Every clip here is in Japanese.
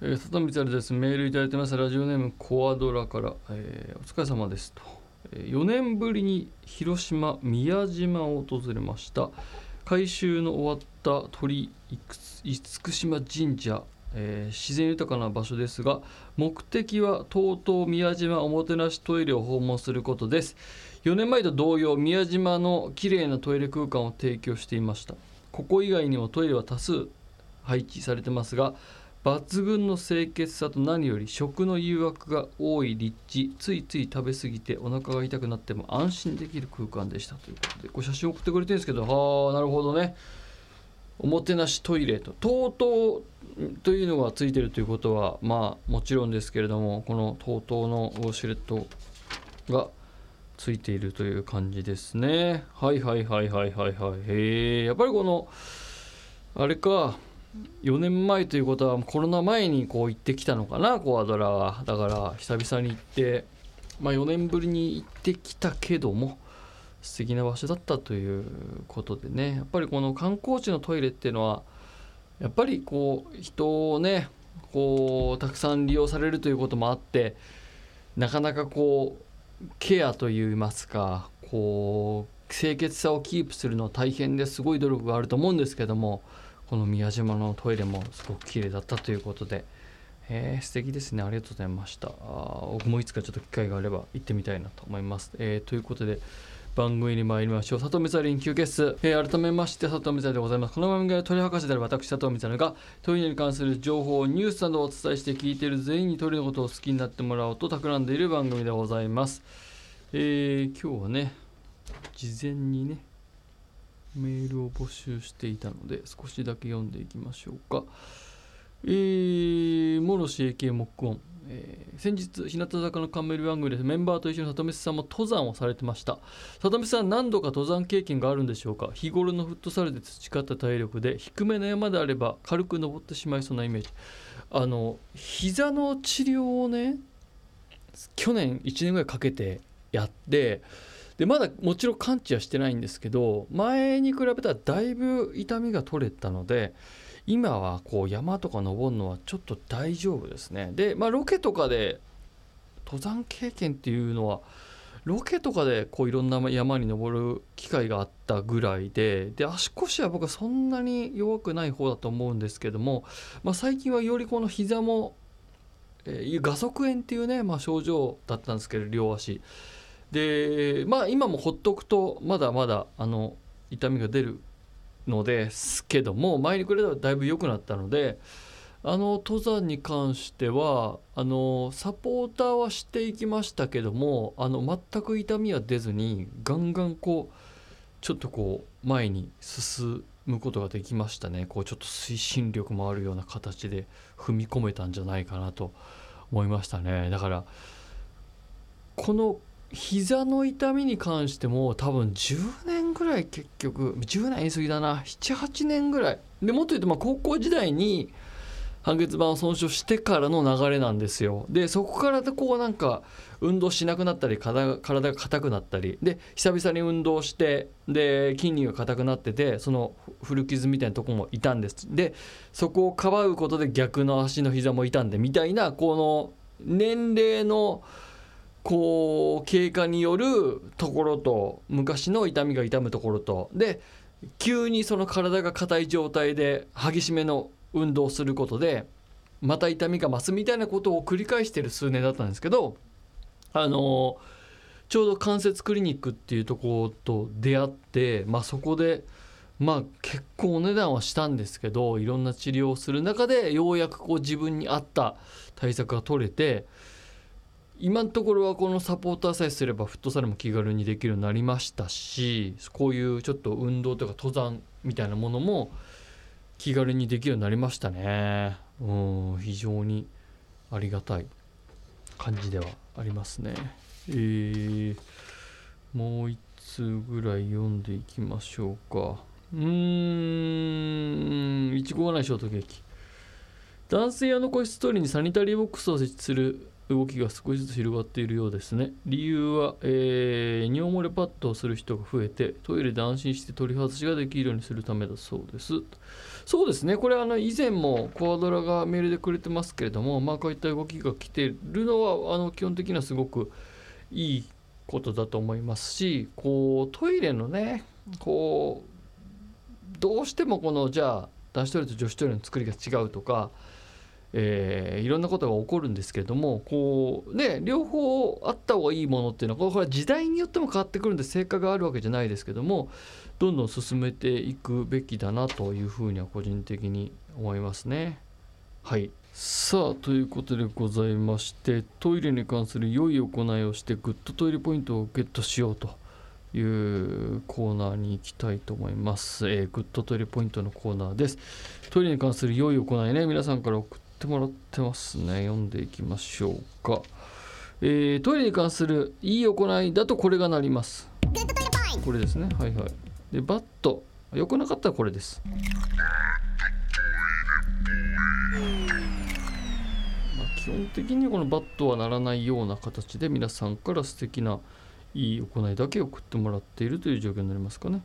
えー、里見るです。メールいただいてます。ラジオネームコアドラから、えー、お疲れ様ですと、えー、4年ぶりに広島宮島を訪れました。改修の終わった鳥厳島神社、えー、自然豊かな場所ですが目的は TOTO 宮島おもてなしトイレを訪問することです。4年前と同様宮島の綺麗なトイレ空間を提供していました。ここ以外にもトイレは多数配置されてますが抜群の清潔さと何より食の誘惑が多い立地ついつい食べ過ぎてお腹が痛くなっても安心できる空間でしたということでこれ写真送ってくれてるんですけどはあなるほどね。おもてなしトイレと TOTO というのがついてるということはまあもちろんですけれどもこの TOTO のウォシュレットがついているという感じですね。はいはいはいはいはいはい。へえやっぱりこのあれか4年前ということはコロナ前にこう行ってきたのかなコアドラは。だから久々に行って、まあ、4年ぶりに行ってきたけども素敵な場所だったということでね。やっぱりこの観光地のトイレっていうのはやっぱりこう人をねこうたくさん利用されるということもあってなかなかこうケアといいますかこう清潔さをキープするのは大変ですごい努力があると思うんですけどもこの宮島のトイレもすごく綺麗だったということで、えー、素敵ですね。ありがとうございました。僕もいつかちょっと機会があれば行ってみたいなと思います、えー、ということで番組に参りましょう。里見ザリン休憩室、えー、改めまして里見ザリでございます。この番組は鳥博士である私里見ザリがトイレに関する情報ニュースなどをお伝えして聞いている全員にトイレのことを好きになってもらおうと企んでいる番組でございます、えー、今日はね事前にねメールを募集していたので少しだけ読んでいきましょうか。えー、諸し AK 木音、えー、先日日向坂のカメル番組でメンバーと一緒に里見さんも登山をされてました。里見さん何度か登山経験があるんでしょうか？日頃のフットサルで培った体力で低めの山であれば軽く登ってしまいそうなイメージ。あの膝の治療をね去年1年ぐらいかけてやってでまだもちろん完治はしてないんですけど前に比べたらだいぶ痛みが取れたので今はこう山とか登るのはちょっと大丈夫ですね。でまあロケとかで登山経験っていうのはロケとかでこういろんな山に登る機会があったぐらいでで足腰は僕はそんなに弱くない方だと思うんですけども、まあ、最近はよりこの膝も、えー、画側炎っていうね、まあ、症状だったんですけど両足。でまあ今もほっとくとまだまだあの痛みが出るのですけども前に比べたらだいぶ良くなったのであの登山に関してはあのサポーターはしていきましたけどもあの全く痛みは出ずにガンガンこうちょっとこう前に進むことができましたね。こうちょっと推進力もあるような形で踏み込めたんじゃないかなと思いましたね。だからこの膝の痛みに関しても多分10年ぐらい結局10年言い過ぎだな。78年ぐらい。でもっと言うとまあ高校時代に半月板を損傷してからの流れなんですよ。でそこからこうなんか運動しなくなったり体が硬くなったり。で久々に運動してで筋肉が硬くなっててその古傷みたいなとこも痛んです。でそこをかばうことで逆の足の膝も痛んでみたいなこの年齢のこう経過によるところと昔の痛みが痛むところとで急にその体が硬い状態で激しめの運動をすることでまた痛みが増すみたいなことを繰り返してる数年だったんですけどあのちょうど関節クリニックっていうとこと出会って、まあ、そこで、まあ、結構お値段はしたんですけどいろんな治療をする中でようやくこう自分に合った対策が取れて。今のところはこのサポーターさえすればフットサルも気軽にできるようになりましたしこういうちょっと運動とか登山みたいなものも気軽にできるようになりましたね。うん非常にありがたい感じではありますね。えー、もう1通ぐらい読んでいきましょうか。うーんいちごがないショートケーキ。男性用の個室トイレにサニタリーボックスを設置する動きが少しずつ広がっているようですね。理由は、えー、尿漏れパッドをする人が増えてトイレで安心して取り外しができるようにするためだそうです。そうですね。これあの以前もコアドラがメールでくれてますけれどもまあこういった動きが来てるのはあの基本的にはすごくいいことだと思いますしこうトイレのねこうどうしてもこのじゃあ男子トイレと女子トイレの作りが違うとかえー、いろんなことが起こるんですけれどもこうね両方あった方がいいものっていうのはこれは時代によっても変わってくるんで成果があるわけじゃないですけどもどんどん進めていくべきだなというふうには個人的に思いますね。はい。さあということでございましてトイレに関する良い行いをしてグッドトイレポイントをゲットしようというコーナーに行きたいと思います、えー、グッドトイレポイントのコーナーです。トイレに関する良い行いね皆さんから送ってもらってますね。読んでいきましょうか、えー、トイレに関するいい行いだとこれがなります。これですね。はいはい。でバッド。良くなかったらこれです。基本的にこのバッドはならないような形で皆さんから素敵ないい行いだけ送ってもらっているという状況になりますかね。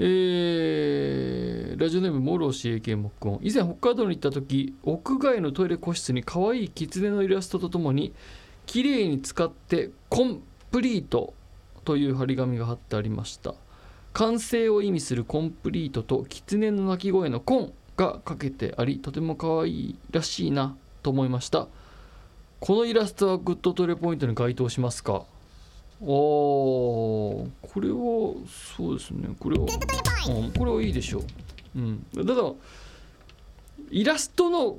えー、ラジオネームモロシ AK 木音以前北海道に行った時屋外のトイレ個室に可愛い狐のイラストとともに綺麗に使ってコンプリートという張り紙が貼ってありました。完成を意味するコンプリートと狐の鳴き声のコンがかけてありとても可愛いらしいなと思いました。このイラストはグッドトイレポイントに該当しますか？あこれはそうですね。これは、うん、これはいいでしょう、うん、だからイラストの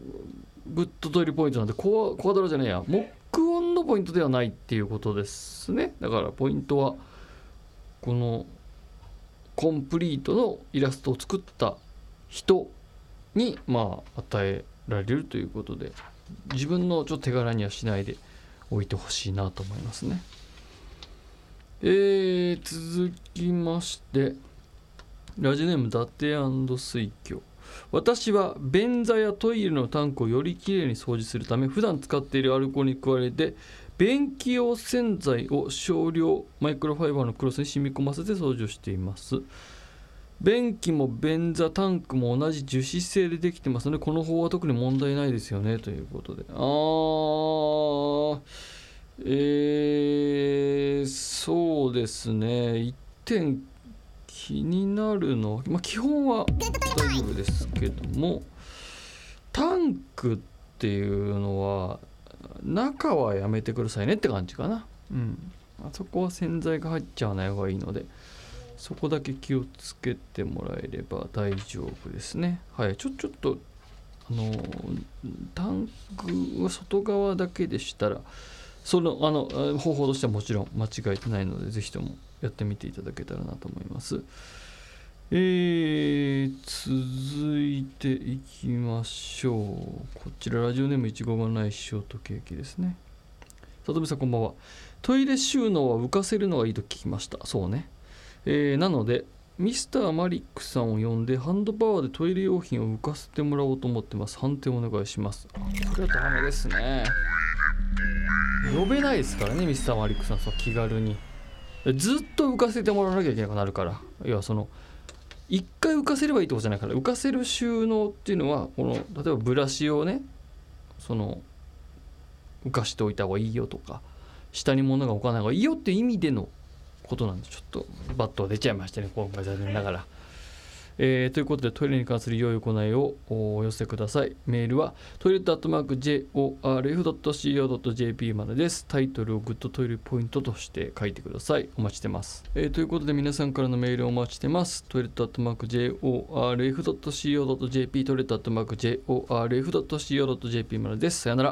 グッドトイレポイントなんでコアコアドラじゃねえや。モックオンのポイントではないっていうことですね。だからポイントはこのコンプリートのイラストを作った人にまあ与えられるということで自分のちょっと手柄にはしないでおいてほしいなと思いますね。えー、続きましてラジオネーム伊達水郷。私は便座やトイレのタンクをよりきれいに掃除するため普段使っているアルコールに加えて便器用洗剤を少量マイクロファイバーのクロスに染み込ませて掃除をしています。便器も便座タンクも同じ樹脂製でできてますのでこの方は特に問題ないですよねということで。あーえー、そうですね。一点気になるのまあ基本は大丈夫ですけどもタンクっていうのは中はやめてくださいねって感じかな。うん。あそこは洗剤が入っちゃわない方がいいのでそこだけ気をつけてもらえれば大丈夫ですね。はい。ちょちょっとあのタンクは外側だけでしたらそのあの方法としてはもちろん間違えてないのでぜひともやってみていただけたらなと思います。えー、続いていきましょう。こちらラジオネームいちごがないショートケーキですね。里見さんこんばんは。トイレ収納は浮かせるのがいいと聞きました。そうね。えー、なので、ミスターマリックさんを呼んでハンドパワーでトイレ用品を浮かせてもらおうと思ってます。判定お願いします。これはダメですね。呼べないですからねミスターマリックさんそ気軽に。ずっと浮かせてもらわなきゃいけなくなるから。要はその一回浮かせればいいってことじゃないから。浮かせる収納っていうのはこの例えばブラシをねその浮かしておいた方がいいよとか下に物が置かない方がいいよっていう意味でのことなんでちょっとバッドが出ちゃいましたね今回残念ながら。えー、ということでトイレに関する良い行いをお寄せください。メールはトイレットアットマーク JORF.CO.JP までです。タイトルをグッドトイレポイントとして書いてください。お待ちしてます、えー、ということで皆さんからのメールをお待ちしてます。トイレットアットマーク JORF.CO.JP トイレットアットマーク JORF.CO.JP までです。さよなら。